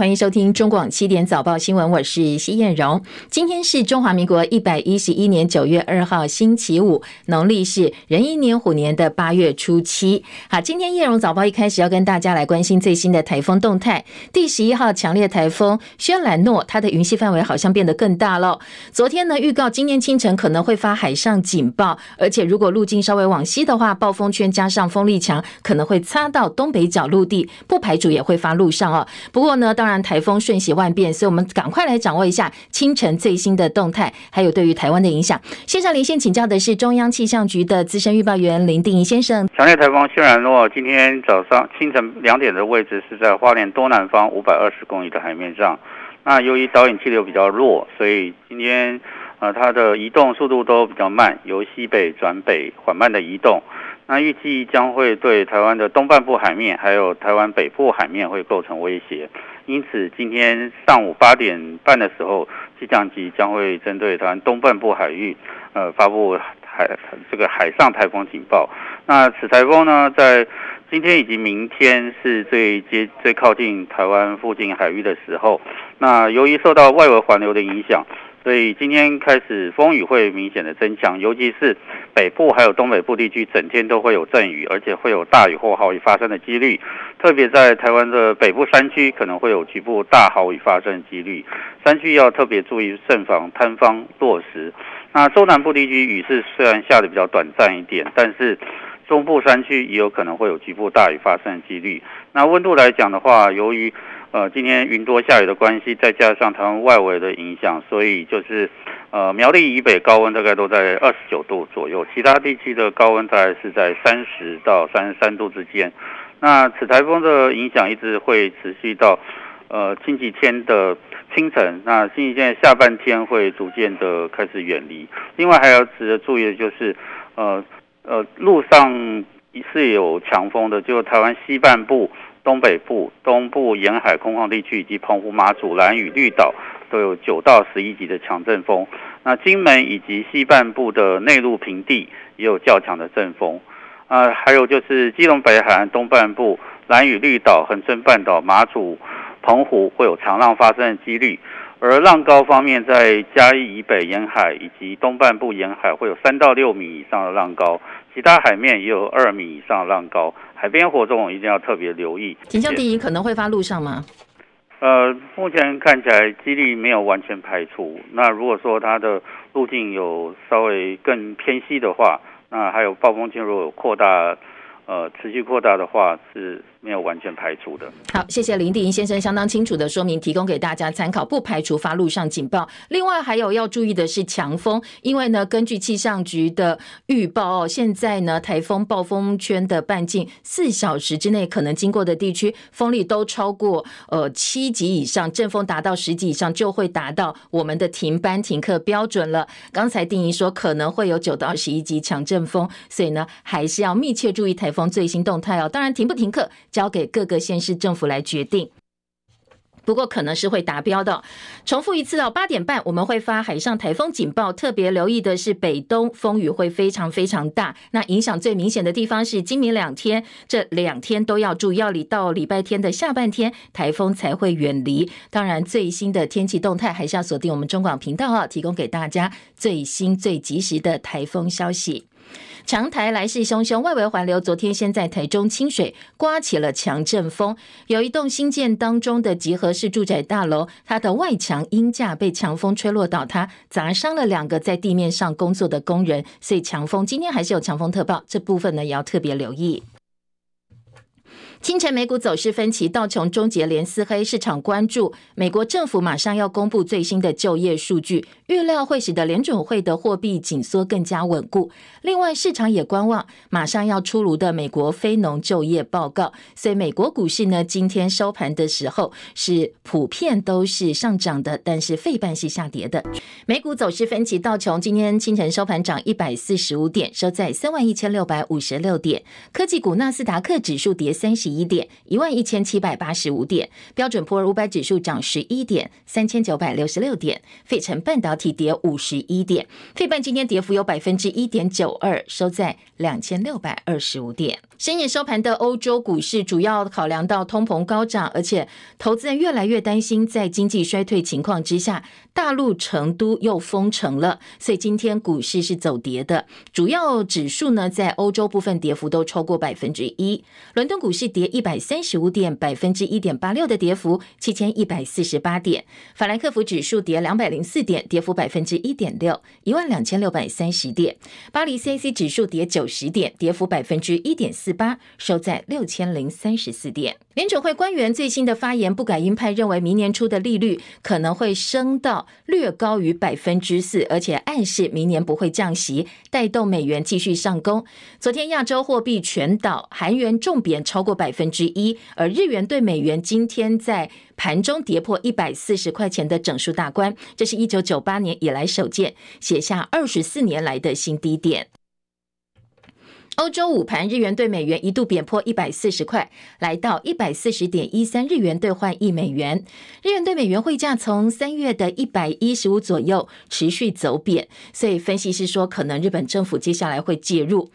欢迎收听中广七点早报新闻，我是西燕荣。今天是中华民国一百一十一年九月二号，星期五，农历是壬寅年虎年的八月初七。好，今天燕荣早报一开始要跟大家来关心最新的台风动态。第十一号强烈台风轩岚诺，它的云系范围好像变得更大了。昨天呢，预告今天清晨可能会发海上警报，而且如果路径稍微往西的话，暴风圈加上风力强，可能会擦到东北角陆地，不排除也会发陆上哦。不过呢，当然，台风瞬息万变，所以我们赶快来掌握一下清晨最新的动态，还有对于台湾的影响。线上连线请教的是中央气象局的资深预报员林定仪先生。强烈台风轩岚诺今天早上清晨两点的位置是在花莲东南方五百二十公里的海面上。那由于导引气流比较弱，所以今天呃它的移动速度都比较慢，由西北转北缓慢的移动。那预计将会对台湾的东半部海面，还有台湾北部海面会构成威胁，因此今天上午八点半的时候，气象局将会针对台湾东半部海域，呃，发布海这个海上台风警报。那此台风呢，在今天以及明天是最接最靠近台湾附近海域的时候，那由于受到外围环流的影响。所以今天开始风雨会明显的增强，尤其是北部还有东北部地区，整天都会有阵雨，而且会有大雨或豪雨发生的几率。特别在台湾的北部山区，可能会有局部大豪雨发生的几率，山区要特别注意慎防坍方落石。那中南部地区雨势虽然下的比较短暂一点，但是中部山区也有可能会有局部大雨发生的几率。那温度来讲的话，由于呃，今天云多下雨的关系，再加上台湾外围的影响，所以就是呃苗栗以北高温大概都在二十九度左右，其他地区的高温大概是在三十到三十三度之间。那此台风的影响一直会持续到呃星期天的清晨，那星期天下半天会逐渐的开始远离。另外还要值得注意的就是，呃呃路上是有强风的，就台湾西半部。东北部、东部沿海空旷地区以及澎湖、马祖、兰屿、绿岛都有九到十一级的强阵风。那金门以及西半部的内陆平地也有较强的阵风。啊，还有就是基隆北海岸东半部、兰屿、绿岛、恒春半岛、马祖、澎湖会有长浪发生的几率。而浪高方面，在嘉义以北沿海以及东半部沿海会有三到六米以上的浪高，其他海面也有二米以上的浪高。海边活动一定要特别留意。景象第一可能会发陆上吗？呃，目前看起来几率没有完全排除。那如果说它的路径有稍微更偏西的话，那还有暴风圈如果有扩大。呃，持续扩大的话是没有完全排除的。好，谢谢林定仪先生相当清楚的说明，提供给大家参考，不排除发路上警报。另外还有要注意的是强风，因为呢，根据气象局的预报哦，现在呢，台风暴风圈的半径四小时之内可能经过的地区，风力都超过呃七级以上，阵风达到十级以上，就会达到我们的停班停课标准了。刚才定仪说可能会有九到十一级强阵风，所以呢，还是要密切注意台风。最新动态哦，当然停不停课交给各个县市政府来决定，不过可能是会达标的。重复一次哦，八点半我们会发海上台风警报，特别留意的是北东风雨会非常非常大，那影响最明显的地方是今明两天，这两天都要注意，要到礼拜天的下半天台风才会远离。当然最新的天气动态还是要锁定我们中广频道哦，提供给大家最新最及时的台风消息。强台来势汹汹，外围环流昨天先在台中清水刮起了强阵风，有一栋新建当中的集合式住宅大楼，它的外墙阴架被强风吹落倒塌，砸伤了两个在地面上工作的工人，所以强风今天还是有强风特报，这部分呢也要特别留意。清晨美股走势分歧，道琼终结连四黑，市场关注美国政府马上要公布最新的就业数据，预料会使得联准会的货币紧缩更加稳固。另外，市场也观望马上要出炉的美国非农就业报告。所以，美国股市呢，今天收盘的时候是普遍都是上涨的，但是费半是下跌的。美股走势分歧，道琼今天清晨收盘涨一百四十五点，收在三万一千六百五十六点。科技股纳斯达克指数跌三十。一点，一万一千七百八十五点。标准普尔五百指数涨十一点，三千九百六十六点。费城半导体跌五十一点，费半今天跌幅有百分之一点九二，收在两千六百二十五点。深夜收盘的欧洲股市，主要考量到通膨高涨，而且投资人越来越担心，在经济衰退情况之下，大陆成都又封城了，所以今天股市是走跌的。主要指数呢，在欧洲部分跌幅都超过百分之一。伦敦股市跌一百三十五点，百分之一点八六的跌幅，七千一百四十八点。法兰克福指数跌两百零四点，跌幅百分之一点六，一万两千六百三十点。巴黎 CAC 指数跌九十点，跌幅百分之一点四。四八收在六千零三十四点。联准会官员最新的发言，不改鹰派认为明年初的利率可能会升到略高于百分之四，而且暗示明年不会降息，带动美元继续上攻。昨天亚洲货币全倒，韩元重贬超过百分之一，而日元对美元今天在盘中跌破一百四十块钱的整数大关，这是一九九八年以来首见，写下二十四年来的新低点。欧洲午盘，日元兑美元一度贬破一百四十块，来到一百四十点一三日元兑换一美元。日元兑美元汇价从三月的一百一十五左右持续走贬，所以分析师说，可能日本政府接下来会介入。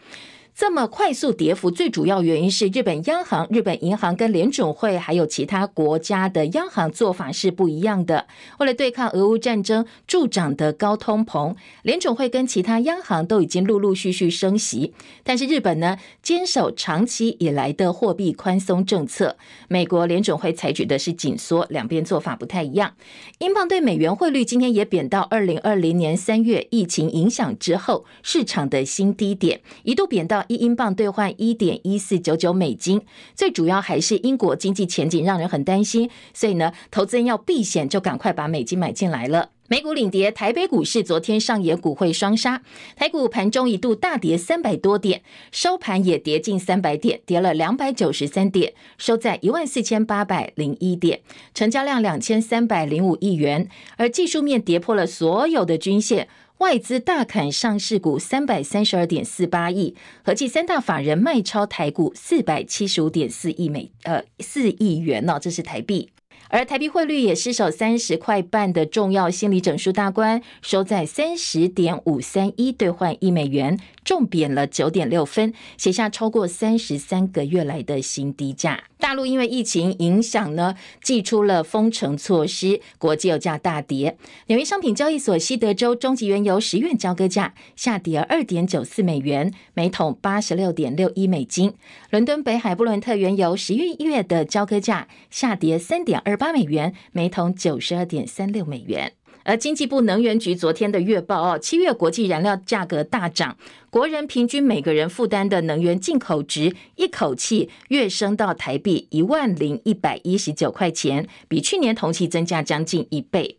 这么快速跌幅，最主要原因是日本央行、日本银行跟联准会还有其他国家的央行做法是不一样的。为了对抗俄乌战争助长的高通膨，联准会跟其他央行都已经陆陆续续升息。但是日本呢，坚守长期以来的货币宽松政策。美国联准会采取的是紧缩，两边做法不太一样。英镑兑美元汇率今天也贬到二零二零年三月疫情影响之后市场的新低点，一度贬到。一英镑兑换一点一四九九美金，最主要还是英国经济前景让人很担心，所以呢，投资人要避险，就赶快把美金买进来了。美股领跌，台北股市昨天上演股汇双杀，台股盘中一度大跌三百多点，收盘也跌近三百点，跌了两百九十三点，收在一万四千八百零一点，成交量两千三百零五亿元，而技术面跌破了所有的均线。外资大砍上市股三百三十二点四八亿，合计三大法人卖超台股四百七十五点四亿美呃四亿元呢，这是台币。而台币汇率也失守三十块半的重要心理整数大关，收在三十点五三一兑换一美元。重贬了九点六分，写下超过三十三个月来的新低价。大陆因为疫情影响呢，祭出了封城措施，国际油价大跌。纽约商品交易所西德州中级原油十月交割价下跌二点九四美元，每桶八十六点六一美金。伦敦北海布伦特原油十一月的交割价下跌三点二八八美元，每桶九十二点三六美元。而经济部能源局昨天的月报哦，七月国际燃料价格大涨，国人平均每个人负担的能源进口值一口气跃升到台币一万零一百一十九块钱，比去年同期增加将近一倍。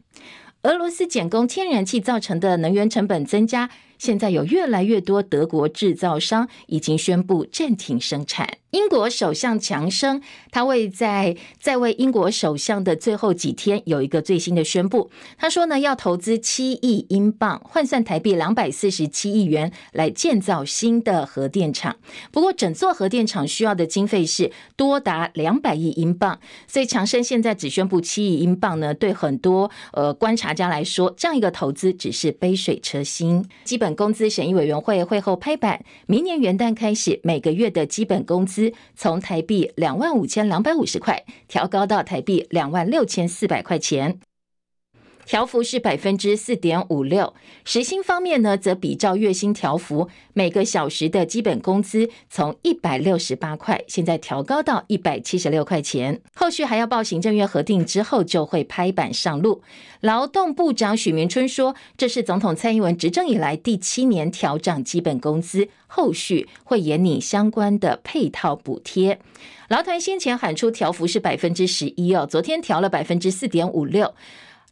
俄罗斯减供天然气造成的能源成本增加。现在有越来越多德国制造商已经宣布暂停生产。英国首相强生，他为在在位英国首相的最后几天有一个最新的宣布，他说呢，要投资七亿英镑，换算台币两百四十七亿元，来建造新的核电厂。不过，整座核电厂需要的经费是多达两百亿英镑，所以强生现在只宣布七亿英镑呢，对很多呃观察家来说，这样一个投资只是杯水车薪。基本本工资审议委员会会后拍板，明年元旦开始，每个月的基本工资从台币两万五千两百五十块调高到台币两万六千四百块钱。调幅是百分之四点五六，时薪方面呢，则比照月薪调幅，每个小时的基本工资从一百六十八块，现在调高到一百七十六块钱。后续还要报行政院核定之后，就会拍板上路。劳动部长许明春说，这是总统蔡英文执政以来第七年调涨基本工资，后续会研拟相关的配套补贴。劳团先前喊出调幅是百分之十一哦，昨天调了百分之四点五六。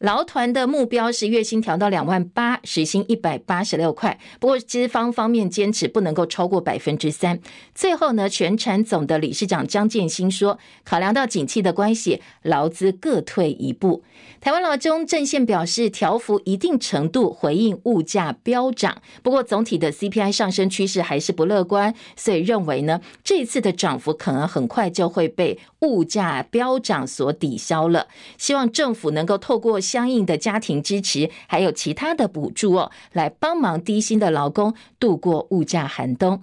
劳团的目标是月薪调到两万八，时薪一百八十六块。不过资方方面坚持不能够超过百分之三。最后呢，全产总的理事长张建新说，考量到景气的关系，劳资各退一步。台湾劳中阵线表示，调幅一定程度回应物价飙涨，不过总体的 CPI 上升趋势还是不乐观，所以认为呢，这次的涨幅可能很快就会被物价飙涨所抵消了。希望政府能够透过相应的家庭支持，还有其他的补助哦，来帮忙低薪的劳工度过物价寒冬。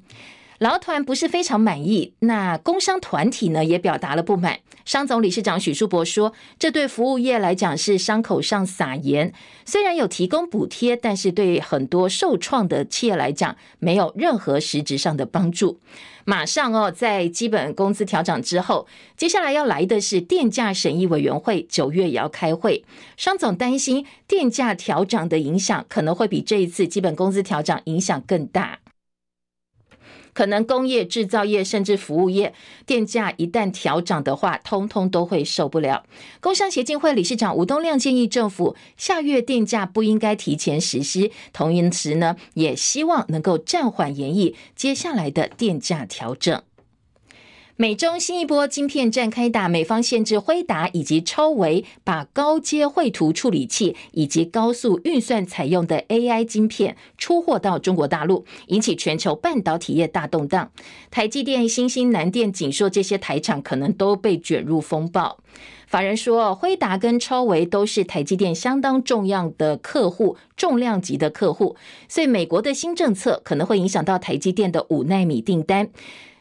劳团不是非常满意，那工商团体呢也表达了不满。商总理事长许树博说，这对服务业来讲是伤口上撒盐，虽然有提供补贴，但是对很多受创的企业来讲，没有任何实质上的帮助。马上哦，在基本工资调整之后，接下来要来的是电价审议委员会，九月也要开会。商总担心电价调整的影响可能会比这一次基本工资调整影响更大。可能工业制造业甚至服务业电价一旦调涨的话，通通都会受不了。工商协进会理事长吴东亮建议政府下月电价不应该提前实施，同时呢，也希望能够暂缓延役接下来的电价调整。美中新一波晶片战开打，美方限制辉达以及超微把高阶绘图处理器以及高速运算采用的 AI 晶片出货到中国大陆，引起全球半导体业大动荡。台积电、新兴、南电、景硕这些台厂可能都被卷入风暴。法人说，辉达跟超微都是台积电相当重要的客户，重量级的客户，所以美国的新政策可能会影响到台积电的五奈米订单。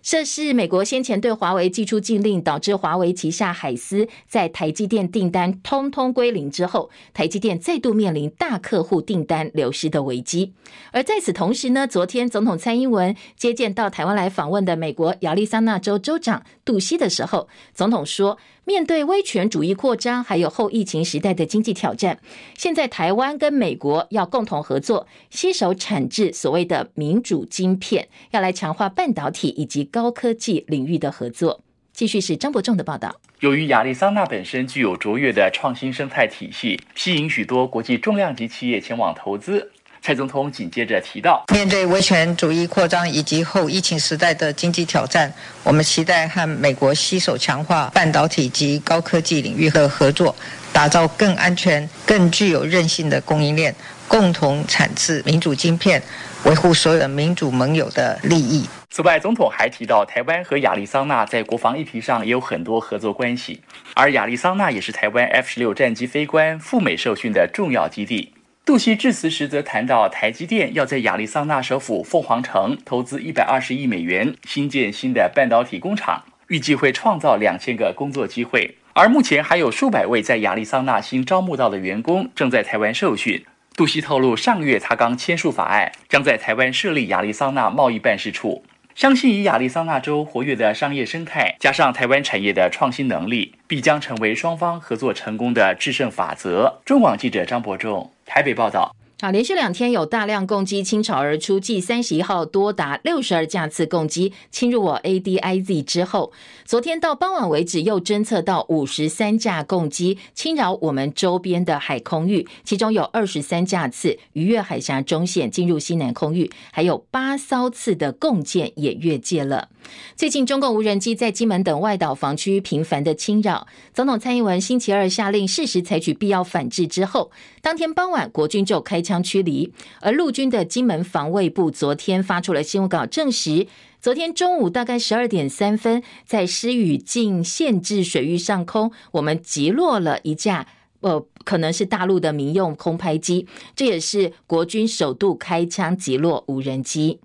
这是美国先前对华为寄出禁令，导致华为旗下海思在台积电订单通通归零之后，台积电再度面临大客户订单流失的危机。而在此同时呢，昨天总统蔡英文接见到台湾来访问的美国亚利桑那州州长杜西的时候，总统说，面对威权主义扩张，还有后疫情时代的经济挑战，现在台湾跟美国要共同合作，携手产制所谓的民主晶片，要来强化半导体以及高科技领域的合作。继续是张伯仲的报道。由于亚利桑那本身具有卓越的创新生态体系，吸引许多国际重量级企业前往投资。蔡总统紧接着提到，面对威权主义扩张以及后疫情时代的经济挑战，我们期待和美国携手强化半导体及高科技领域的合作，打造更安全、更具有韧性的供应链，共同产制民主晶片，维护所有民主盟友的利益。此外，总统还提到，台湾和亚利桑那在国防议题上也有很多合作关系，而亚利桑那也是台湾 F 十六战机飞官赴美受训的重要基地。杜希致辞时则谈到，台积电要在亚利桑那首府凤凰城投资一百二十亿美元新建新的半导体工厂，预计会创造两千个工作机会。而目前还有数百位在亚利桑那新招募到的员工正在台湾受训。杜希透露，上个月他刚签署法案，将在台湾设立亚利桑那贸易办事处。相信以亚利桑那州活跃的商业生态，加上台湾产业的创新能力，必将成为双方合作成功的制胜法则。中广记者张伯仲。台北报道。好，连续两天有大量共机倾巢而出，继三十一号多达六十二架次共机侵入我 ADIZ 之后，昨天到傍晚为止又侦测到五十三架共机侵扰我们周边的海空域，其中有二十三架次逾越海峡中线进入西南空域，还有八艘次的共舰也越界了。最近中共无人机在金门等外岛防区频繁的侵扰，总统蔡英文星期二下令适时采取必要反制之后，当天傍晚国军就开枪驱离，而陆军的金门防卫部昨天发出了新闻稿，证实昨天中午大概十二点三分，在施雨禁限制水域上空，我们击落了一架呃，可能是大陆的民用空拍机，这也是国军首度开枪击落无人机。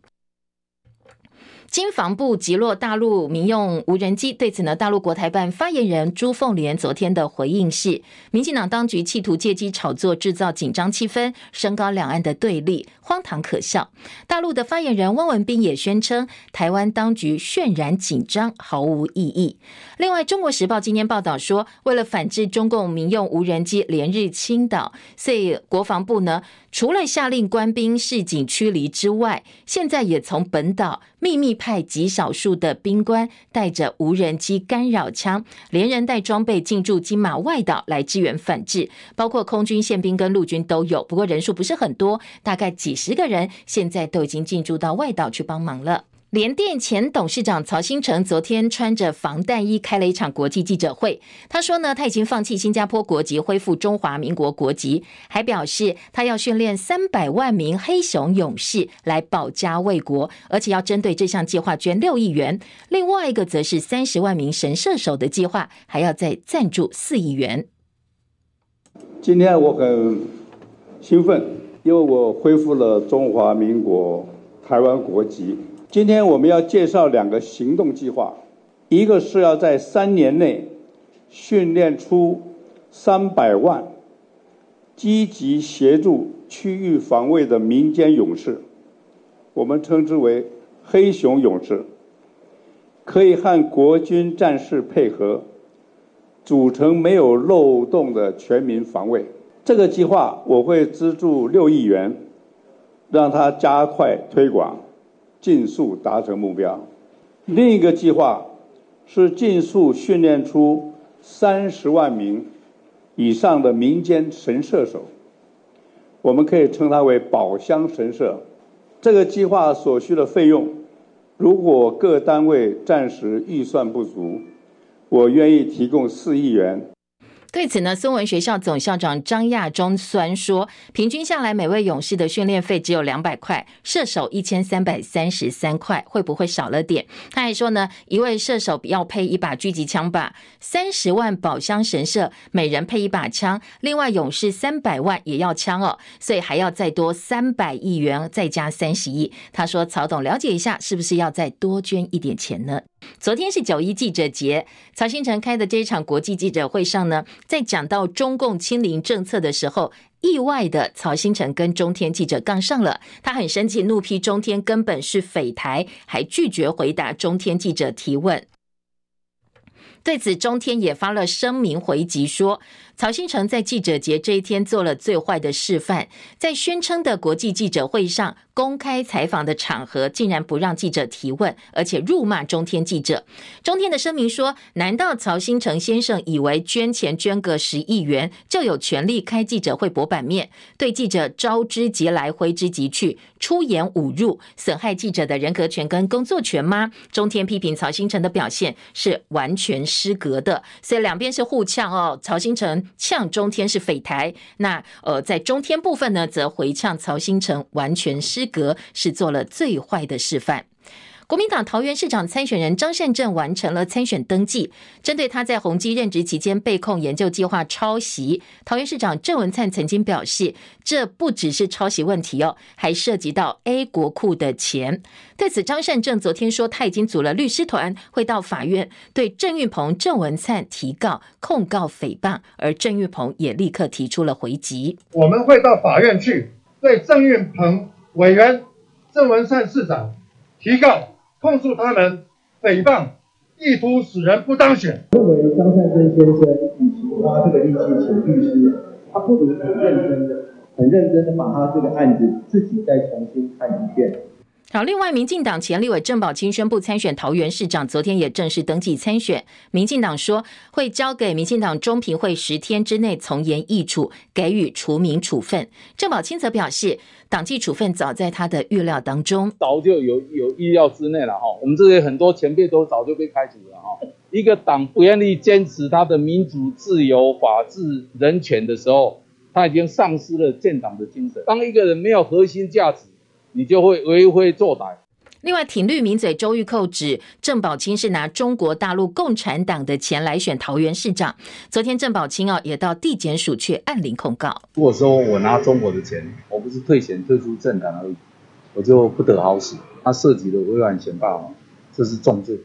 经防部击落大陆民用无人机，对此呢，大陆国台办发言人朱凤莲昨天的回应是：民进党当局企图借机炒作，制造紧张气氛，升高两岸的对立，荒唐可笑。大陆的发言人汪文斌也宣称，台湾当局渲染紧张毫无意义。另外，《中国时报》今天报道说，为了反制中共民用无人机连日侵岛，所以国防部呢，除了下令官兵示警驱离之外，现在也从本岛秘密。派极少数的兵官带着无人机干扰枪，连人带装备进驻金马外岛来支援反制，包括空军宪兵跟陆军都有，不过人数不是很多，大概几十个人，现在都已经进驻到外岛去帮忙了。联电前董事长曹兴诚昨天穿着防弹衣开了一场国际记者会。他说呢，他已经放弃新加坡国籍，恢复中华民国国籍，还表示他要训练三百万名黑熊勇士来保家卫国，而且要针对这项计划捐六亿元。另外一个则是三十万名神射手的计划，还要再赞助四亿元。今天我很兴奋，因为我恢复了中华民国台湾国籍。今天我们要介绍两个行动计划，一个是要在三年内训练出三百万积极协助区域防卫的民间勇士，我们称之为黑熊勇士，可以和国军战士配合，组成没有漏洞的全民防卫。这个计划我会资助六亿元，让它加快推广。尽速达成目标。另一个计划是尽速训练出三十万名以上的民间神射手，我们可以称它为宝箱神射。这个计划所需的费用，如果各单位暂时预算不足，我愿意提供四亿元。对此呢，孙文学校总校长张亚中酸说，平均下来每位勇士的训练费只有两百块，射手一千三百三十三块，会不会少了点？他还说呢，一位射手要配一把狙击枪吧，三十万宝箱神社，每人配一把枪，另外勇士三百万也要枪哦，所以还要再多三百亿元，再加三十亿。他说，曹董了解一下，是不是要再多捐一点钱呢？昨天是九一记者节，曹新成开的这一场国际记者会上呢，在讲到中共清零政策的时候，意外的曹新成跟中天记者杠上了，他很生气，怒批中天根本是匪台，还拒绝回答中天记者提问。对此，中天也发了声明回击说，曹新成在记者节这一天做了最坏的示范，在宣称的国际记者会上公开采访的场合，竟然不让记者提问，而且辱骂中天记者。中天的声明说：“难道曹兴诚先生以为捐钱捐个十亿元就有权利开记者会博版面，对记者招之即来挥之即去，出言侮辱、损害记者的人格权跟工作权吗？”中天批评曹兴诚的表现是完全失格的，所以两边是互呛哦。曹兴诚。呛中天是匪台，那呃，在中天部分呢，则回呛曹兴诚完全失格，是做了最坏的示范。国民党桃园市长参选人张善政完成了参选登记。针对他在宏基任职期间被控研究计划抄袭，桃园市长郑文灿曾经表示，这不只是抄袭问题哦，还涉及到 A 国库的钱。对此，张善政昨天说，他已经组了律师团，会到法院对郑运鹏、郑文灿提告控告诽谤，而郑运鹏也立刻提出了回击。我们会到法院去对郑运鹏委员、郑文灿市长提告。控诉他们诽谤，意图使人不当选。认为张善生先生与其花这个力气请律师，他不如很认真的、很认真的把他这个案子自己再重新看一遍。好，另外，民进党前立委郑宝清宣布参选桃园市长，昨天也正式登记参选。民进党说会交给民进党中评会十天之内从严议处，给予除名处分。郑宝清则表示，党纪处分早在他的预料当中，早就有有意料之内了哈。我们这些很多前辈都早就被开除了哈。一个党不愿意坚持他的民主、自由、法治、人权的时候，他已经丧失了建党的精神。当一个人没有核心价值，你就会为非作歹。另外，挺绿名嘴周玉蔻指郑宝清是拿中国大陆共产党的钱来选桃园市长。昨天郑宝清啊也到地检署去按铃控告。如果说我拿中国的钱，我不是退钱退出政党而已，我就不得好死。他涉及的违反宪法，这是重罪。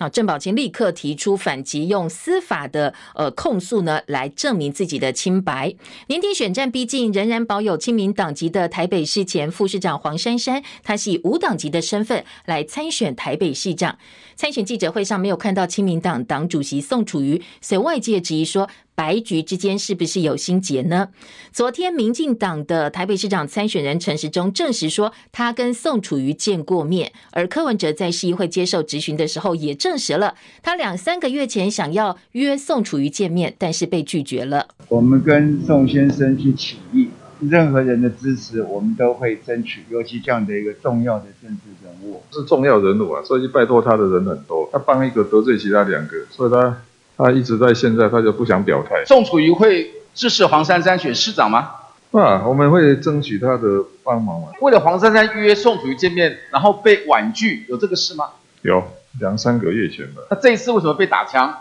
啊，郑宝清立刻提出反击，用司法的呃控诉呢来证明自己的清白。年底选战逼近，仍然保有亲民党籍的台北市前副市长黄珊珊，她是以无党籍的身份来参选台北市长。参选记者会上没有看到亲民党党主席宋楚瑜，所以外界质疑说。白局之间是不是有心结呢？昨天，民进党的台北市长参选人陈时中证实说，他跟宋楚瑜见过面，而柯文哲在市议会接受质询的时候也证实了，他两三个月前想要约宋楚瑜见面，但是被拒绝了。我们跟宋先生去起义，任何人的支持我们都会争取，尤其这样的一个重要的政治人物，是重要人物啊，所以拜托他的人很多，他帮一个得罪其他两个，所以他。他一直在现在，他就不想表态。宋楚瑜会支持黄珊珊选市长吗？啊，我们会争取他的帮忙啊。为了黄珊珊约宋楚瑜见面，然后被婉拒，有这个事吗？有，两三个月前吧。那这一次为什么被打枪？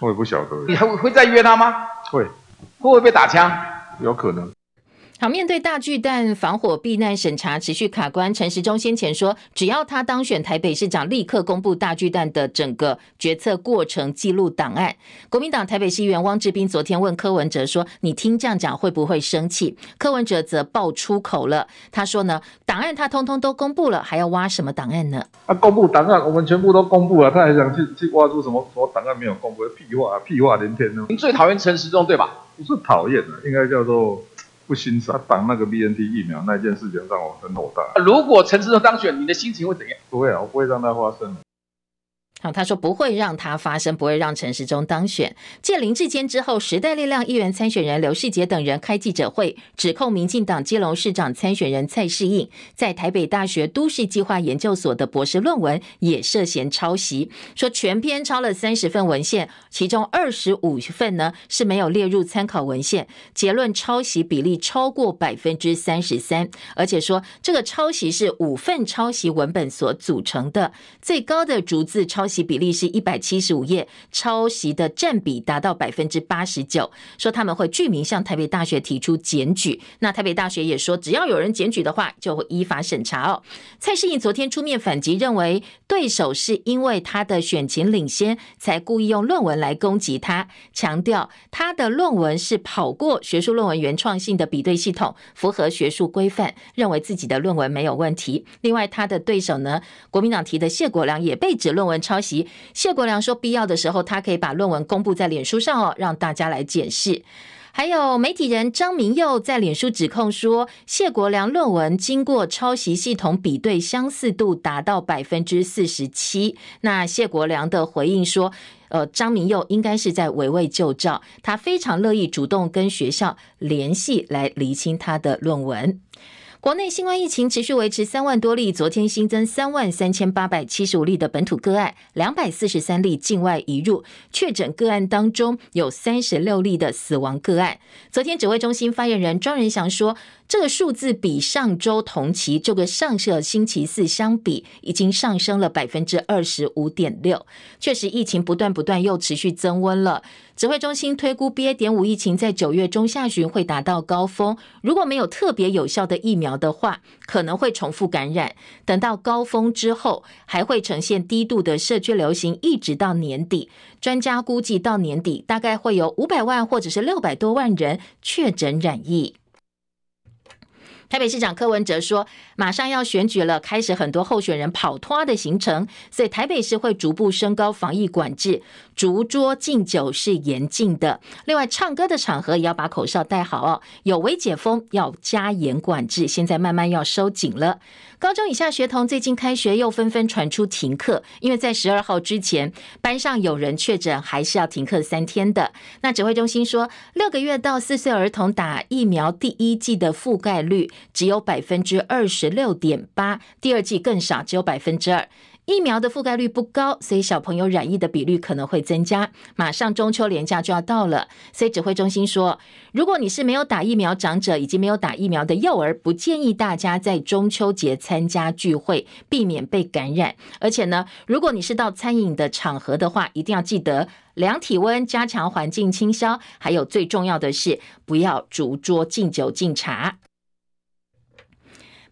我也不晓得。你还会会再约他吗？会。会不会被打枪？有可能。好，面对大巨蛋防火避难审查持续卡关，陈时中先前说，只要他当选台北市长，立刻公布大巨蛋的整个决策过程记录档案。国民党台北市议员汪志斌昨天问柯文哲说：“你听这样讲会不会生气？”柯文哲则爆出口了，他说呢：“档案他通通都公布了，还要挖什么档案呢？”啊，公布档案，我们全部都公布了，他还想去去挖出什么什么档案没有公布？屁话，屁话连天呢！您最讨厌陈时中对吧？不是讨厌的，应该叫做。不欣赏他挡那个 BNT 疫苗那件事情让我很火大。如果陈志忠当选，你的心情会怎样？不会啊，我不会让它发生。好，他说不会让他发生，不会让陈时中当选。继林志坚之后，时代力量议员参选人刘世杰等人开记者会，指控民进党基隆市长参选人蔡世应在台北大学都市计划研究所的博士论文也涉嫌抄袭，说全篇抄了三十份文献，其中二十五份呢是没有列入参考文献，结论抄袭比例超过百分之三十三，而且说这个抄袭是五份抄袭文本所组成的，最高的逐字抄。抄袭比例是一百七十五页，抄袭的占比达到百分之八十九。说他们会具名向台北大学提出检举，那台北大学也说，只要有人检举的话，就会依法审查哦。蔡适应昨天出面反击，认为对手是因为他的选情领先，才故意用论文来攻击他，强调他的论文是跑过学术论文原创性的比对系统，符合学术规范，认为自己的论文没有问题。另外，他的对手呢，国民党提的谢国梁也被指论文抄。抄袭，谢国良说，必要的时候，他可以把论文公布在脸书上哦，让大家来检视。还有媒体人张明佑在脸书指控说，谢国良论文经过抄袭系统比对，相似度达到百分之四十七。那谢国良的回应说，呃，张明佑应该是在围魏救赵，他非常乐意主动跟学校联系来厘清他的论文。国内新冠疫情持续维持三万多例，昨天新增三万三千八百七十五例的本土个案，两百四十三例境外移入确诊个案当中，有三十六例的死亡个案。昨天指挥中心发言人庄仁祥说，这个数字比上周同期这个上个星期四相比，已经上升了百分之二十五点六。确实，疫情不断不断又持续增温了。指挥中心推估 BA. 点五疫情在九月中下旬会达到高峰，如果没有特别有效的疫苗的话，可能会重复感染。等到高峰之后，还会呈现低度的社区流行，一直到年底。专家估计到年底大概会有五百万或者是六百多万人确诊染疫。台北市长柯文哲说，马上要选举了，开始很多候选人跑脱的行程，所以台北市会逐步升高防疫管制，逐桌敬酒是严禁的。另外，唱歌的场合也要把口罩戴好哦，有微解封要加严管制，现在慢慢要收紧了。高中以下学童最近开学又纷纷传出停课，因为在十二号之前班上有人确诊，还是要停课三天的。那指挥中心说，六个月到四岁儿童打疫苗第一季的覆盖率只有百分之二十六点八，第二季更少，只有百分之二。疫苗的覆盖率不高，所以小朋友染疫的比率可能会增加。马上中秋连假就要到了，所以指挥中心说，如果你是没有打疫苗长者以及没有打疫苗的幼儿，不建议大家在中秋节参加聚会，避免被感染。而且呢，如果你是到餐饮的场合的话，一定要记得量体温、加强环境清消，还有最重要的是，不要逐桌敬酒敬茶。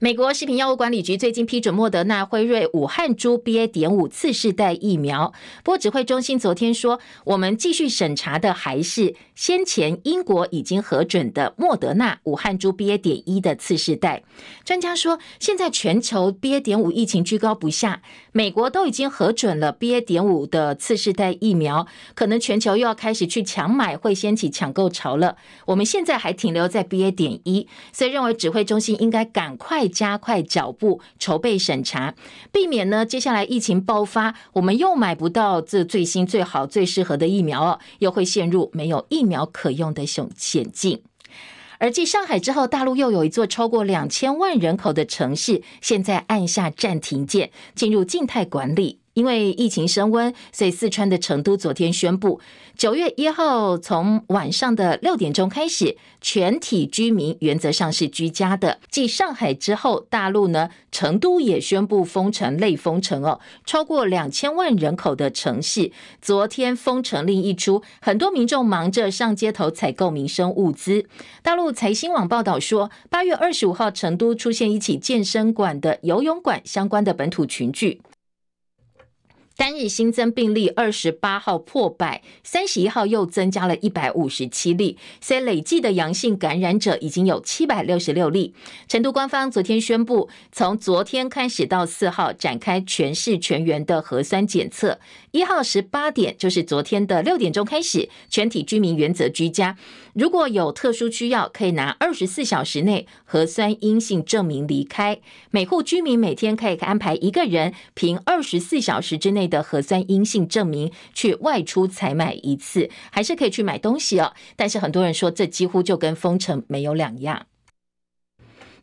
美国食品药物管理局最近批准莫德纳、辉瑞、武汉株 BA. 点五次世代疫苗。不过，指挥中心昨天说，我们继续审查的还是先前英国已经核准的莫德纳、武汉株 BA. 点一的次世代。专家说，现在全球 BA. 点五疫情居高不下，美国都已经核准了 BA. 点五的次世代疫苗，可能全球又要开始去抢买，会掀起抢购潮了。我们现在还停留在 BA. 点一，所以认为指挥中心应该赶快。加快脚步筹备审查，避免呢接下来疫情爆发，我们又买不到这最新、最好、最适合的疫苗哦，又会陷入没有疫苗可用的险险境。而继上海之后，大陆又有一座超过两千万人口的城市，现在按下暂停键，进入静态管理。因为疫情升温，所以四川的成都昨天宣布，九月一号从晚上的六点钟开始，全体居民原则上是居家的。继上海之后，大陆呢，成都也宣布封城，类封城哦，超过两千万人口的城市，昨天封城令一出，很多民众忙着上街头采购民生物资。大陆财新网报道说，八月二十五号，成都出现一起健身馆的游泳馆相关的本土群聚。单日新增病例二十八号破百，三十一号又增加了一百五十七例，所以累计的阳性感染者已经有七百六十六例。成都官方昨天宣布，从昨天开始到四号展开全市全员的核酸检测。一号十八点，就是昨天的六点钟开始，全体居民原则居家。如果有特殊需要，可以拿二十四小时内核酸阴性证明离开。每户居民每天可以安排一个人，凭二十四小时之内。的核酸阴性证明去外出采买一次，还是可以去买东西哦。但是很多人说，这几乎就跟封城没有两样。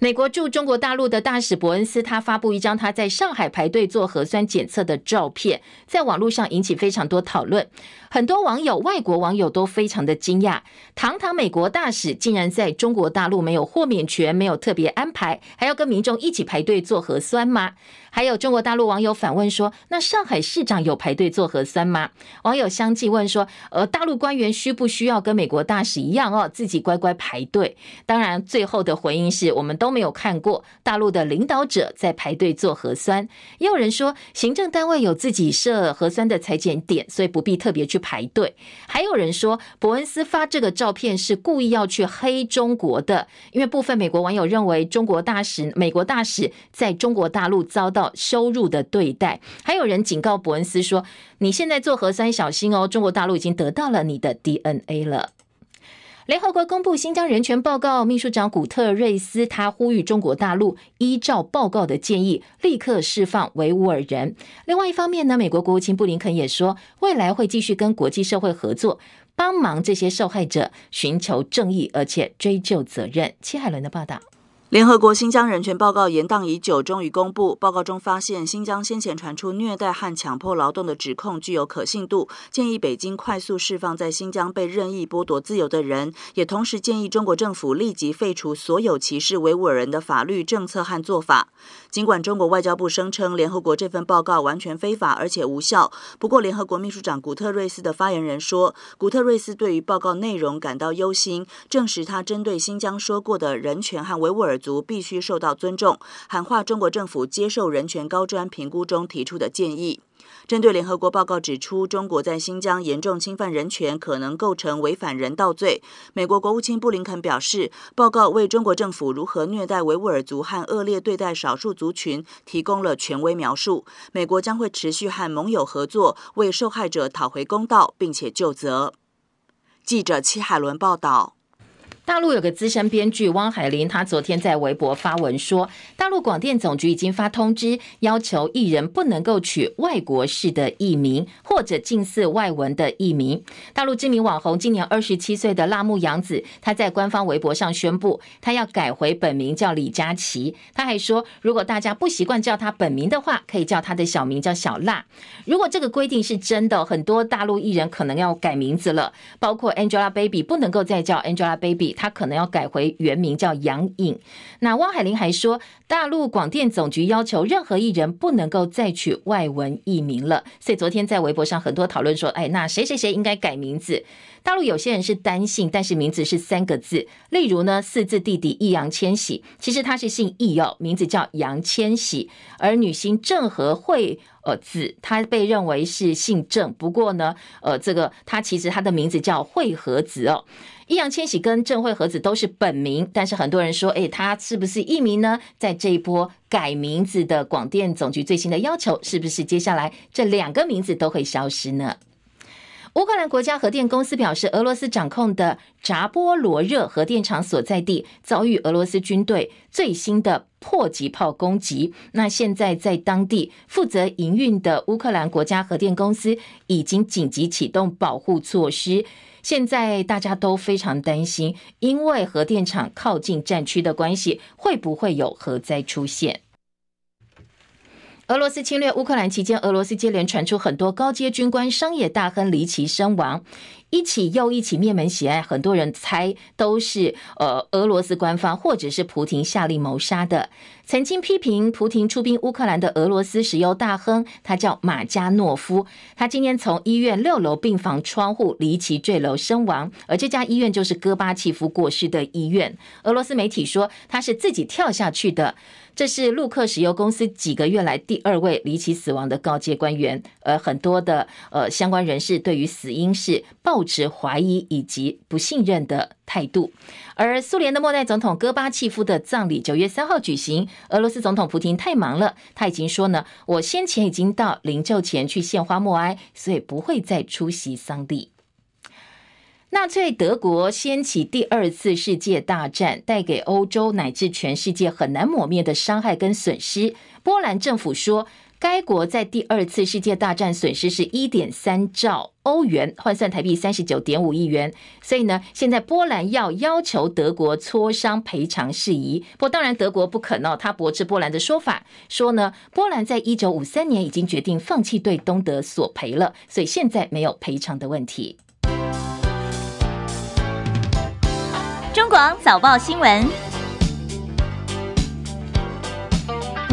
美国驻中国大陆的大使伯恩斯，他发布一张他在上海排队做核酸检测的照片，在网络上引起非常多讨论。很多网友、外国网友都非常的惊讶，堂堂美国大使竟然在中国大陆没有豁免权，没有特别安排，还要跟民众一起排队做核酸吗？还有中国大陆网友反问说：“那上海市长有排队做核酸吗？”网友相继问说：“呃，大陆官员需不需要跟美国大使一样哦，自己乖乖排队？”当然，最后的回应是我们都没有看过大陆的领导者在排队做核酸。也有人说，行政单位有自己设核酸的采检点，所以不必特别去排队。还有人说，伯恩斯发这个照片是故意要去黑中国的，因为部分美国网友认为中国大使、美国大使在中国大陆遭到。羞辱的对待，还有人警告伯恩斯说：“你现在做核酸小心哦，中国大陆已经得到了你的 DNA 了。”联合国公布新疆人权报告，秘书长古特瑞斯他呼吁中国大陆依照报告的建议，立刻释放维吾尔人。另外一方面呢，美国国务卿布林肯也说，未来会继续跟国际社会合作，帮忙这些受害者寻求正义，而且追究责任。戚海伦的报道。联合国新疆人权报告延宕已久，终于公布。报告中发现，新疆先前传出虐待和强迫劳动的指控具有可信度，建议北京快速释放在新疆被任意剥夺自由的人，也同时建议中国政府立即废除所有歧视维吾尔人的法律、政策和做法。尽管中国外交部声称联合国这份报告完全非法而且无效，不过联合国秘书长古特瑞斯的发言人说，古特瑞斯对于报告内容感到忧心，证实他针对新疆说过的人权和维吾尔族必须受到尊重，喊话中国政府接受人权高专评估中提出的建议。针对联合国报告指出，中国在新疆严重侵犯人权，可能构成违反人道罪。美国国务卿布林肯表示，报告为中国政府如何虐待维吾尔族和恶劣对待少数族群提供了权威描述。美国将会持续和盟友合作，为受害者讨回公道，并且就责。记者戚海伦报道。大陆有个资深编剧汪海林，他昨天在微博发文说，大陆广电总局已经发通知，要求艺人不能够取外国式的艺名或者近似外文的艺名。大陆知名网红今年二十七岁的辣目洋子，他在官方微博上宣布，他要改回本名叫李佳琦。他还说，如果大家不习惯叫他本名的话，可以叫他的小名叫小辣。如果这个规定是真的，很多大陆艺人可能要改名字了，包括 Angelababy 不能够再叫 Angelababy。他可能要改回原名叫杨颖。那汪海林还说，大陆广电总局要求任何艺人不能够再取外文艺名了。所以昨天在微博上很多讨论说，哎，那谁谁谁应该改名字？大陆有些人是单姓，但是名字是三个字，例如呢，四字弟弟易烊千玺，其实他是姓易哦，名字叫杨千玺。而女星郑和惠呃子，她被认为是姓郑，不过呢，呃，这个她其实她的名字叫惠和子哦。易烊千玺跟郑慧和子都是本名，但是很多人说，诶，他是不是艺名呢？在这一波改名字的广电总局最新的要求，是不是接下来这两个名字都会消失呢？乌克兰国家核电公司表示，俄罗斯掌控的扎波罗热核电厂所在地遭遇俄罗斯军队最新的迫击炮攻击。那现在在当地负责营运的乌克兰国家核电公司已经紧急启动保护措施。现在大家都非常担心，因为核电厂靠近战区的关系，会不会有核灾出现？俄罗斯侵略乌克兰期间，俄罗斯接连传出很多高阶军官、商业大亨离奇身亡。一起又一起灭门血案，很多人猜都是呃俄罗斯官方或者是普亭下令谋杀的。曾经批评普亭出兵乌克兰的俄罗斯石油大亨，他叫马加诺夫，他今天从医院六楼病房窗户离奇坠楼身亡，而这家医院就是戈巴契夫过世的医院。俄罗斯媒体说他是自己跳下去的。这是陆克石油公司几个月来第二位离奇死亡的高阶官员，而很多的呃相关人士对于死因是持怀疑以及不信任的态度，而苏联的末代总统戈巴契夫的葬礼九月三号举行。俄罗斯总统普京太忙了，他已经说呢，我先前已经到灵柩前去献花默哀，所以不会再出席丧礼。纳粹德国掀起第二次世界大战，带给欧洲乃至全世界很难抹灭的伤害跟损失。波兰政府说，该国在第二次世界大战损失是一点三兆欧元，换算台币三十九点五亿元。所以呢，现在波兰要要求德国磋商赔偿事宜。不过，当然德国不肯哦，他驳斥波兰的说法，说呢，波兰在一九五三年已经决定放弃对东德索赔了，所以现在没有赔偿的问题。中广早报新闻。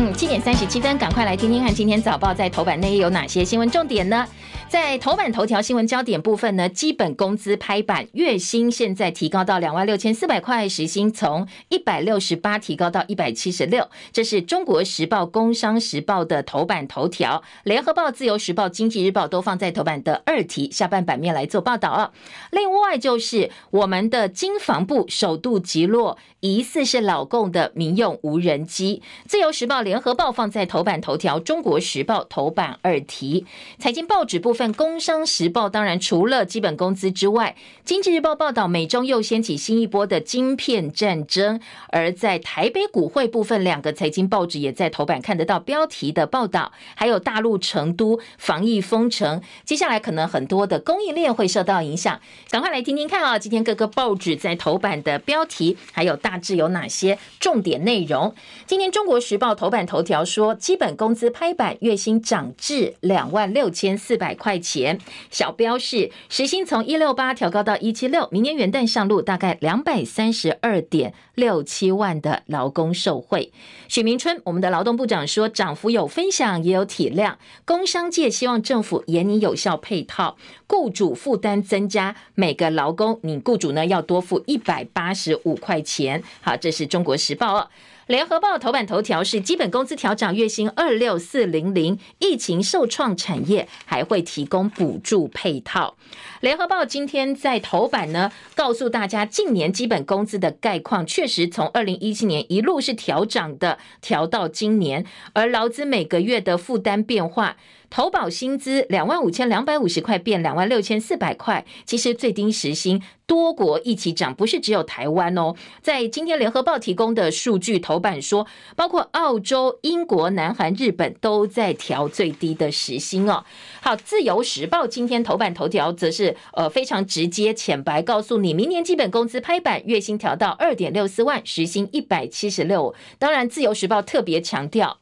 嗯，七点三十七分，赶快来听听看今天早报在头版内页有哪些新闻重点呢？在头版头条新闻焦点部分呢，基本工资拍板，月薪现在提高到两万六千四百块，时薪从一百六十八提高到一百七十六。这是中国时报、工商时报的头版头条，联合报、自由时报、经济日报都放在头版的二题下半版面来做报道啊。另外就是我们的经防部首度击落疑似是老共的民用无人机，自由时报、联合报放在头版头条，中国时报头版二题，财经报纸部份《工商时报》当然除了基本工资之外，《经济日报》报道美中又掀起新一波的晶片战争，而在台北股汇部分，两个财经报纸也在头版看得到标题的报道，还有大陆成都防疫封城，接下来可能很多的供应链会受到影响。赶快来听听看啊！今天各个报纸在头版的标题还有大致有哪些重点内容？今天《中国时报》头版头条说，基本工资拍板，月薪涨至两万六千四百块。块钱，小标示时薪从一六八调高到一七六，明年元旦上路，大概两百三十二点六七万的劳工受惠。许明春，我们的劳动部长说，涨幅有分享，也有体谅。工商界希望政府严拟有效配套，雇主负担增加，每个劳工你雇主呢要多付一百八十五块钱。好，这是中国时报。联合报头版头条是基本工资调涨，月薪二六四零零，疫情受创产业还会提供补助配套。联合报今天在头版呢，告诉大家近年基本工资的概况，确实从二零一七年一路是调涨的，调到今年，而劳资每个月的负担变化。投保薪资两万五千两百五十块变两万六千四百块，其实最低时薪多国一起涨，不是只有台湾哦。在今天联合报提供的数据头版说，包括澳洲、英国、南韩、日本都在调最低的时薪哦。好，自由时报今天头版头条则是呃非常直接浅白告诉你，明年基本工资拍板，月薪调到二点六四万，时薪一百七十六。当然，自由时报特别强调。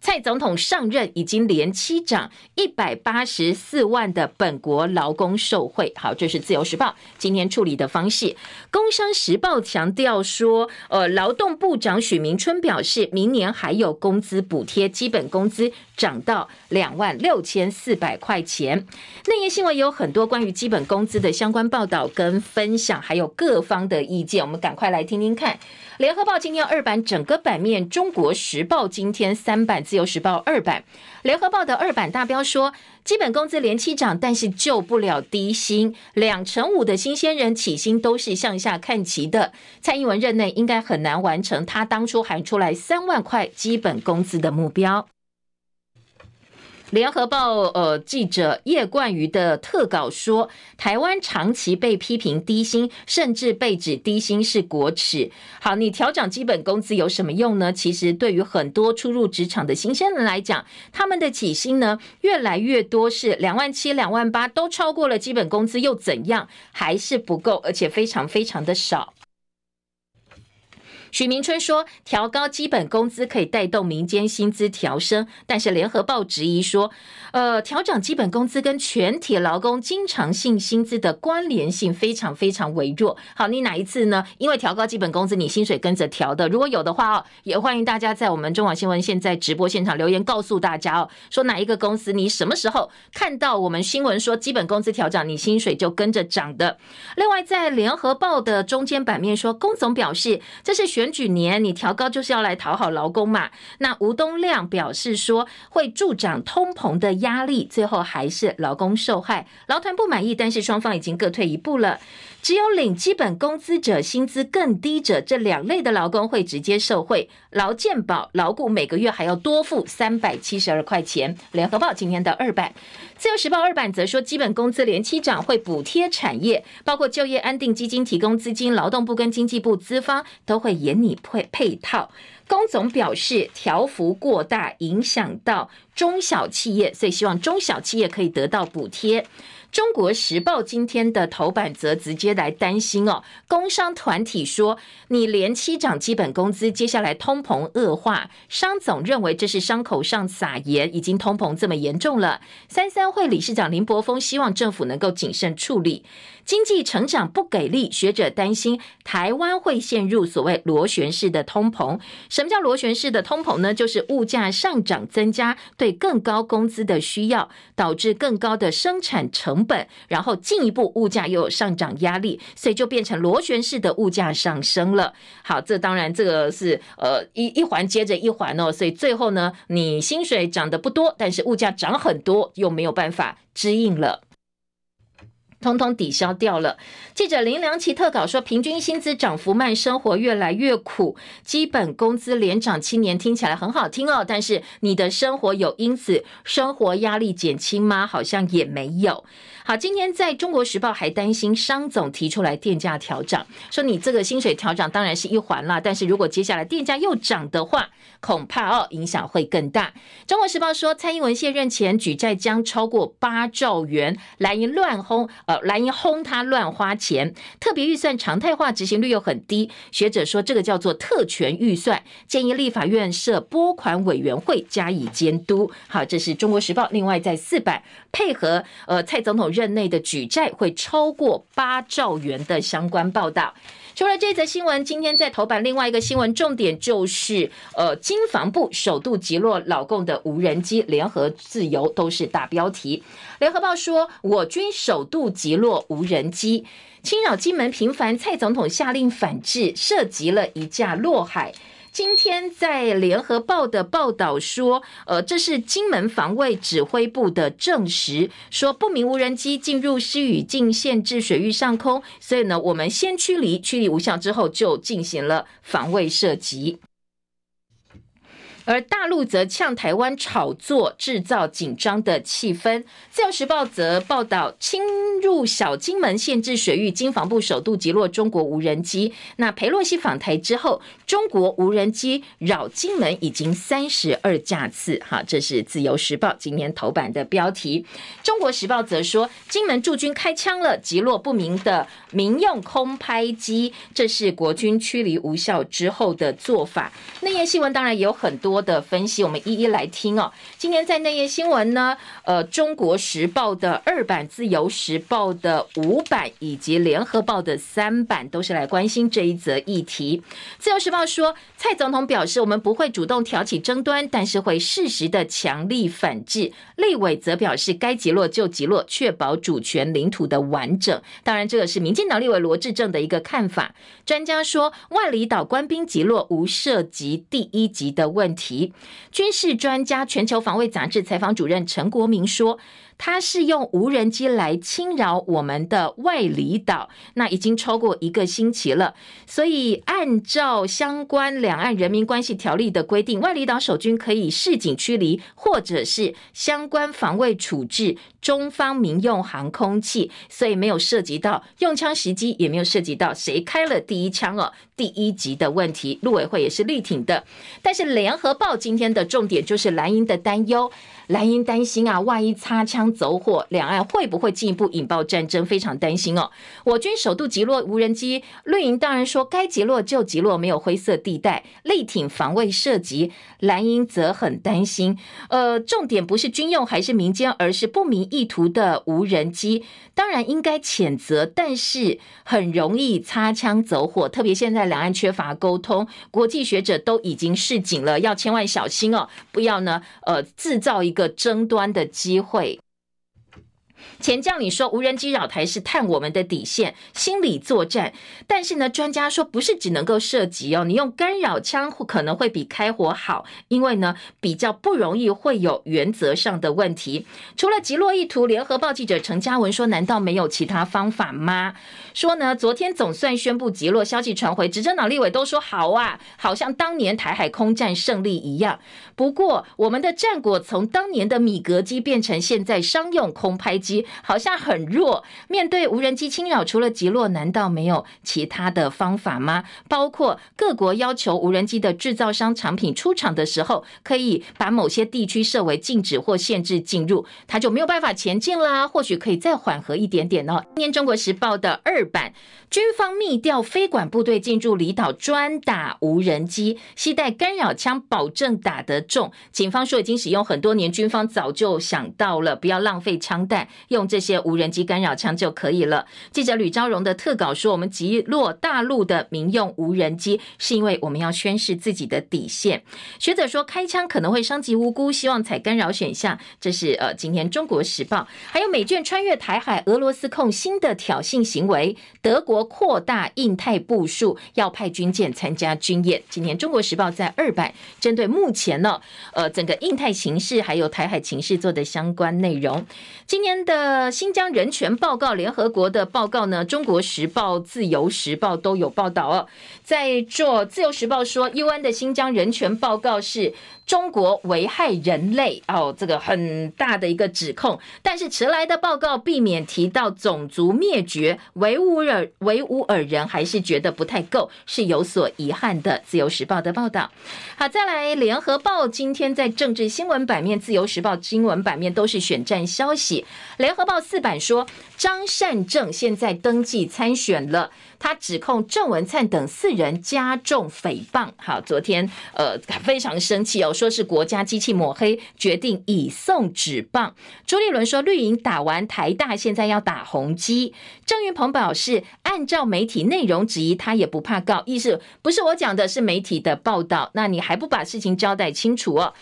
蔡总统上任已经连七涨一百八十四万的本国劳工受贿。好，这是自由时报今天处理的方式。工商时报强调说，呃，劳动部长许明春表示，明年还有工资补贴，基本工资涨到两万六千四百块钱。内页新闻有很多关于基本工资的相关报道跟分享，还有各方的意见，我们赶快来听听看。联合报今天二版整个版面，中国时报今天三版，自由时报二版。联合报的二版大标说，基本工资连期涨，但是救不了低薪。两成五的新鲜人起薪都是向下看齐的。蔡英文任内应该很难完成他当初喊出来三万块基本工资的目标。联合报呃记者叶冠瑜的特稿说，台湾长期被批评低薪，甚至被指低薪是国耻。好，你调涨基本工资有什么用呢？其实对于很多初入职场的新鲜人来讲，他们的起薪呢越来越多是两万七、两万八，都超过了基本工资又怎样？还是不够，而且非常非常的少。许明春说，调高基本工资可以带动民间薪资调升，但是联合报质疑说，呃，调涨基本工资跟全体劳工经常性薪资的关联性非常非常微弱。好，你哪一次呢？因为调高基本工资，你薪水跟着调的？如果有的话哦，也欢迎大家在我们中广新闻现在直播现场留言告诉大家哦，说哪一个公司你什么时候看到我们新闻说基本工资调涨，你薪水就跟着涨的？另外，在联合报的中间版面说，工总表示这是选。举年你调高就是要来讨好劳工嘛？那吴东亮表示说会助长通膨的压力，最后还是劳工受害，劳团不满意，但是双方已经各退一步了。只有领基本工资者、薪资更低者这两类的劳工会直接受惠，劳健保、劳雇每个月还要多付三百七十二块钱。联合报今天的二版，自由时报二版则说，基本工资连期涨会补贴产业，包括就业安定基金提供资金，劳动部跟经济部资方都会严拟配配套。工总表示，调幅过大影响到中小企业，所以希望中小企业可以得到补贴。中国时报今天的头版则直接来担心哦，工商团体说，你连七涨基本工资，接下来通膨恶化，商总认为这是伤口上撒盐，已经通膨这么严重了。三三会理事长林柏峰希望政府能够谨慎处理。经济成长不给力，学者担心台湾会陷入所谓螺旋式的通膨。什么叫螺旋式的通膨呢？就是物价上涨增加对更高工资的需要，导致更高的生产成本，然后进一步物价又有上涨压力，所以就变成螺旋式的物价上升了。好，这当然这个是呃一一环接着一环哦，所以最后呢，你薪水涨得不多，但是物价涨很多，又没有办法支应了。通通抵消掉了。记者林良奇特稿说，平均薪资涨幅慢，生活越来越苦。基本工资连涨七年，听起来很好听哦，但是你的生活有因此生活压力减轻吗？好像也没有。好，今天在中国时报还担心商总提出来电价调涨，说你这个薪水调涨当然是一环啦，但是如果接下来电价又涨的话，恐怕哦影响会更大。中国时报说，蔡英文卸任前举债将超过八兆元，蓝营乱轰，呃，蓝营轰他乱花钱，特别预算常态化执行率又很低。学者说这个叫做特权预算，建议立法院设拨款委员会加以监督。好，这是中国时报。另外在四版配合呃蔡总统。任内的举债会超过八兆元的相关报道。除了这则新闻，今天在头版另外一个新闻重点就是，呃，经防部首度击落老共的无人机，联合自由都是大标题。联合报说，我军首度击落无人机，侵扰金门频繁，蔡总统下令反制，涉及了一架落海。今天在联合报的报道说，呃，这是金门防卫指挥部的证实，说不明无人机进入西语境限制水域上空，所以呢，我们先驱离，驱离无效之后，就进行了防卫射击。而大陆则呛台湾炒作，制造紧张的气氛。自由时报则报道，侵入小金门限制水域，经防部首度击落中国无人机。那裴洛西访台之后，中国无人机扰金门已经三十二架次。哈，这是自由时报今天头版的标题。中国时报则说，金门驻军开枪了，击落不明的民用空拍机，这是国军驱离无效之后的做法。内页新闻当然也有很多。多的分析，我们一一来听哦。今天在内页新闻呢，呃，《中国时报》的二版、《自由时报》的五版以及《联合报》的三版都是来关心这一则议题。《自由时报》说，蔡总统表示，我们不会主动挑起争端，但是会适时的强力反制。立委则表示，该击落就击落，确保主权领土的完整。当然，这个是民进党立委罗志政的一个看法。专家说，万里岛官兵击落无涉及第一级的问题。题军事专家、全球防卫杂志采访主任陈国明说。他是用无人机来侵扰我们的外里岛，那已经超过一个星期了。所以，按照相关两岸人民关系条例的规定，外里岛守军可以示警驱离，或者是相关防卫处置中方民用航空器。所以，没有涉及到用枪袭击，也没有涉及到谁开了第一枪哦，第一级的问题。陆委会也是力挺的。但是，联合报今天的重点就是蓝营的担忧。蓝营担心啊，万一擦枪走火，两岸会不会进一步引爆战争？非常担心哦。我军首度击落无人机，绿营当然说该击落就击落，没有灰色地带，力挺防卫射击。蓝营则很担心，呃，重点不是军用还是民间，而是不明意图的无人机。当然应该谴责，但是很容易擦枪走火。特别现在两岸缺乏沟通，国际学者都已经示警了，要千万小心哦，不要呢，呃，制造一个争端的机会。前将领说无人机扰台是探我们的底线，心理作战。但是呢，专家说不是只能够射击哦，你用干扰枪可能会比开火好，因为呢比较不容易会有原则上的问题。除了击落意图，联合报记者陈嘉文说：“难道没有其他方法吗？”说呢，昨天总算宣布击落，消息传回，执政党立委都说好啊，好像当年台海空战胜利一样。不过我们的战果从当年的米格机变成现在商用空拍机。好像很弱。面对无人机侵扰，除了击落，难道没有其他的方法吗？包括各国要求无人机的制造商产品出厂的时候，可以把某些地区设为禁止或限制进入，它就没有办法前进啦。或许可以再缓和一点点哦。今天《中国时报》的二版，军方密调飞管部队进驻离岛，专打无人机，携带干扰枪，保证打得中。警方说已经使用很多年，军方早就想到了，不要浪费枪弹。用这些无人机干扰枪就可以了。记者吕昭荣的特稿说：“我们击落大陆的民用无人机，是因为我们要宣示自己的底线。”学者说：“开枪可能会伤及无辜，希望采干扰选项。”这是呃，今天《中国时报》还有美舰穿越台海，俄罗斯控新的挑衅行为，德国扩大印太部署，要派军舰参加军演。今天《中国时报》在二版针对目前呢，呃，整个印太情势还有台海情势做的相关内容。今年的。呃，新疆人权报告，联合国的报告呢，《中国时报》、《自由时报》都有报道哦。在做《自由时报》说，UN 的新疆人权报告是中国危害人类哦，这个很大的一个指控。但是迟来的报告避免提到种族灭绝，维吾尔维吾尔人还是觉得不太够，是有所遗憾的。《自由时报》的报道。好，再来，《联合报》今天在政治新闻版面，《自由时报》新闻版面都是选战消息。联合报四版说，张善政现在登记参选了。他指控郑文灿等四人加重诽谤。好，昨天呃非常生气哦，说是国家机器抹黑，决定以送纸棒。朱立伦说，绿营打完台大，现在要打宏基。郑运鹏表示，按照媒体内容质疑，他也不怕告，意思不是我讲的，是媒体的报道。那你还不把事情交代清楚哦？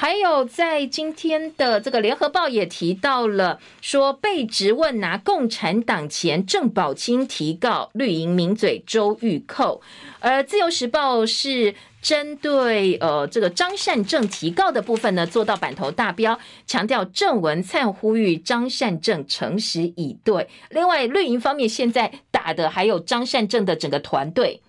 还有，在今天的这个联合报也提到了，说被质问拿共产党钱，郑宝清提告绿营名嘴周玉蔻，而自由时报是针对呃这个张善政提告的部分呢，做到版头大标，强调郑文灿呼吁张善政诚实以对。另外，绿营方面现在打的还有张善政的整个团队。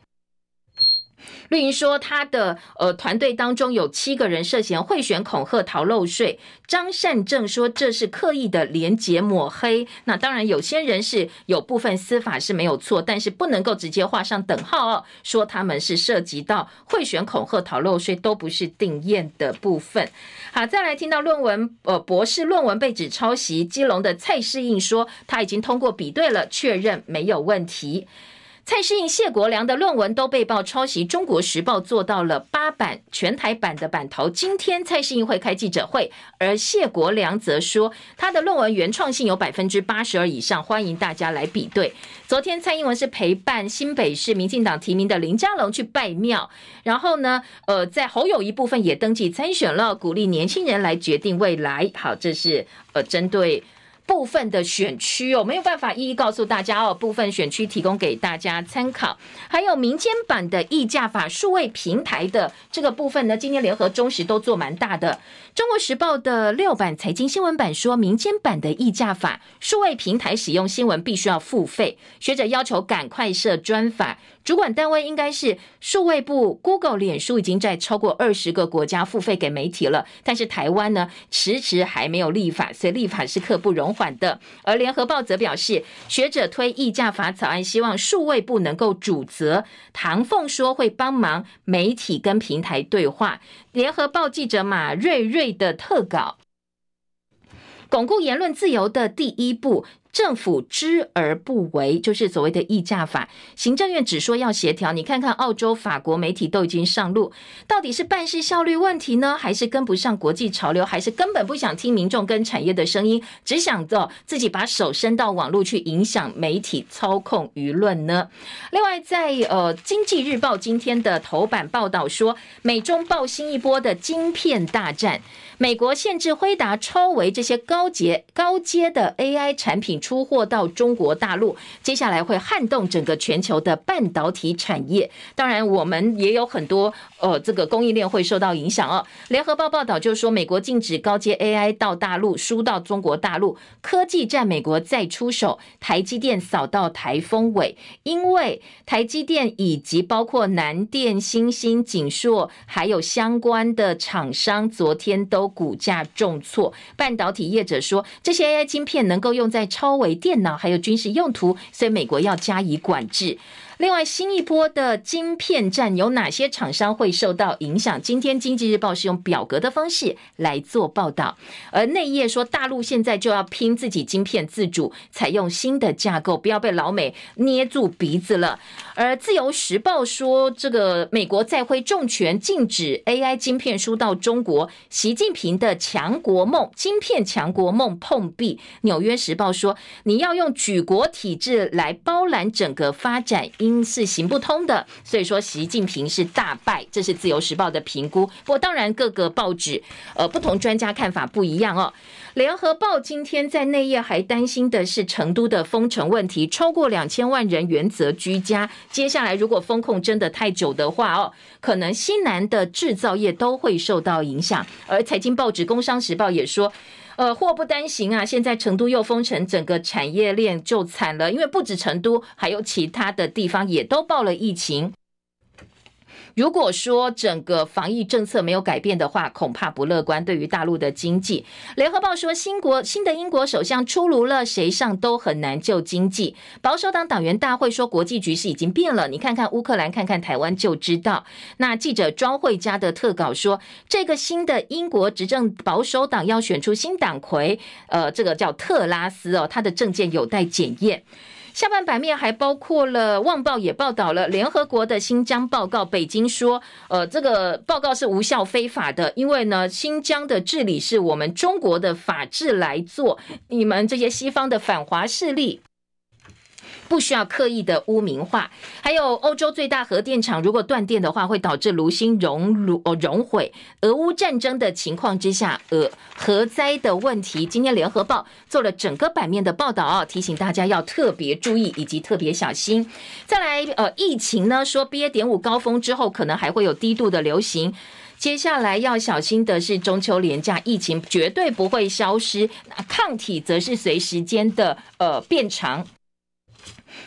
绿营说，他的呃团队当中有七个人涉嫌贿选、恐吓、逃漏税。张善政说这是刻意的连结抹黑。那当然，有些人是有部分司法是没有错，但是不能够直接画上等号哦，说他们是涉及到贿选、恐吓、逃漏税，都不是定验的部分。好，再来听到论文呃博士论文被指抄袭，基隆的蔡世应说他已经通过比对了，确认没有问题。蔡适应、谢国梁的论文都被曝抄袭，《中国时报》做到了八版全台版的版头。今天蔡适应会开记者会，而谢国梁则说他的论文原创性有百分之八十二以上，欢迎大家来比对。昨天蔡英文是陪伴新北市民进党提名的林佳龙去拜庙，然后呢，呃，在侯友一部分也登记参选了，鼓励年轻人来决定未来。好，这是呃针对。部分的选区哦，没有办法一一告诉大家哦。部分选区提供给大家参考，还有民间版的议价法数位平台的这个部分呢，今天联合中时都做蛮大的。中国时报的六版财经新闻版说，民间版的议价法数位平台使用新闻必须要付费，学者要求赶快设专法。主管单位应该是数位部，Google、脸书已经在超过二十个国家付费给媒体了，但是台湾呢，迟迟还没有立法，所以立法是刻不容缓的。而联合报则表示，学者推议价法草案，希望数位部能够主责。唐凤说会帮忙媒体跟平台对话。联合报记者马瑞瑞的特稿，巩固言论自由的第一步。政府知而不为，就是所谓的议价法。行政院只说要协调，你看看澳洲、法国媒体都已经上路，到底是办事效率问题呢，还是跟不上国际潮流，还是根本不想听民众跟产业的声音，只想着自己把手伸到网络去影响媒体、操控舆论呢？另外在，呃《经济日报》今天的头版报道说，美中爆新一波的晶片大战。美国限制辉达、超微这些高阶高阶的 AI 产品出货到中国大陆，接下来会撼动整个全球的半导体产业。当然，我们也有很多呃，这个供应链会受到影响哦。联合报报道就是说，美国禁止高阶 AI 到大陆输到中国大陆，科技战美国再出手，台积电扫到台风尾，因为台积电以及包括南电、欣兴、景硕还有相关的厂商，昨天都。股价重挫，半导体业者说，这些 AI 晶片能够用在超微电脑还有军事用途，所以美国要加以管制。另外，新一波的晶片战有哪些厂商会受到影响？今天《经济日报》是用表格的方式来做报道，而内页说，大陆现在就要拼自己晶片自主，采用新的架构，不要被老美捏住鼻子了。而《自由时报》说，这个美国再挥重拳，禁止 AI 晶片输到中国，习近平的强国梦、晶片强国梦碰壁。《纽约时报》说，你要用举国体制来包揽整个发展。是行不通的，所以说习近平是大败，这是自由时报的评估。不过当然各个报纸呃不同专家看法不一样哦。联合报今天在内页还担心的是成都的封城问题，超过两千万人原则居家，接下来如果封控真的太久的话哦，可能西南的制造业都会受到影响。而财经报纸工商时报也说。呃，祸不单行啊！现在成都又封城，整个产业链就惨了，因为不止成都，还有其他的地方也都爆了疫情。如果说整个防疫政策没有改变的话，恐怕不乐观。对于大陆的经济，联合报说，新国新的英国首相出炉了，谁上都很难救经济。保守党党员大会说，国际局势已经变了，你看看乌克兰，看看台湾就知道。那记者庄慧嘉的特稿说，这个新的英国执政保守党要选出新党魁，呃，这个叫特拉斯哦，他的政见有待检验。下半版面还包括了《旺报》也报道了联合国的新疆报告，北京说，呃，这个报告是无效非法的，因为呢，新疆的治理是我们中国的法治来做，你们这些西方的反华势力。不需要刻意的污名化，还有欧洲最大核电厂如果断电的话，会导致炉芯熔炉哦熔毁。俄乌战争的情况之下，呃核灾的问题，今天联合报做了整个版面的报道啊，提醒大家要特别注意以及特别小心。再来，呃，疫情呢，说 BA. 点五高峰之后，可能还会有低度的流行。接下来要小心的是中秋连假，疫情绝对不会消失，抗体则是随时间的呃变长。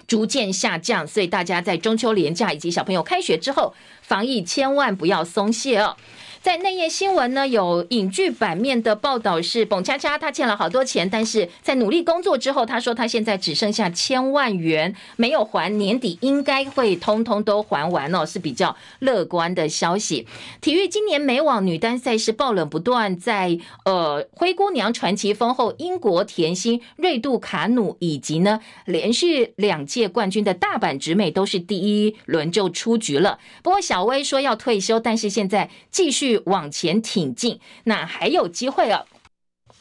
逐渐下降，所以大家在中秋连假以及小朋友开学之后，防疫千万不要松懈哦。在内页新闻呢，有影剧版面的报道是，蹦恰恰他欠了好多钱，但是在努力工作之后，他说他现在只剩下千万元没有还，年底应该会通通都还完哦，是比较乐观的消息。体育今年美网女单赛事爆冷不断，在呃灰姑娘传奇封后，英国甜心瑞杜卡努以及呢连续两届冠军的大阪直美都是第一轮就出局了。不过小威说要退休，但是现在继续往前挺进，那还有机会哦。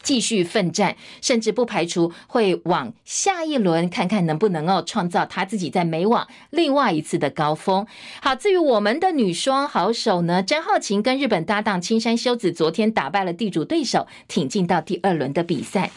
继续奋战，甚至不排除会往下一轮看看能不能够创造他自己在美网另外一次的高峰。好，至于我们的女双好手呢，张浩晴跟日本搭档青山修子昨天打败了地主对手，挺进到第二轮的比赛。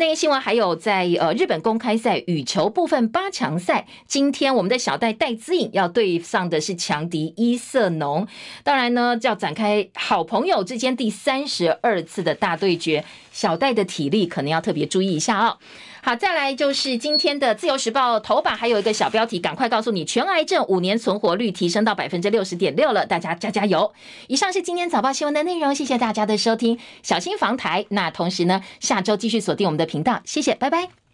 那个新闻还有在呃日本公开赛羽球部分八强赛，今天我们的小戴戴资颖要对上的是强敌伊瑟农，当然呢就要展开好朋友之间第三十二次的大对决。小戴的体力可能要特别注意一下哦。好，再来就是今天的《自由时报》头版，还有一个小标题，赶快告诉你，全癌症五年存活率提升到百分之六十点六了，大家加加油！以上是今天早报新闻的内容，谢谢大家的收听，小心防台。那同时呢，下周继续锁定我们的频道，谢谢，拜拜。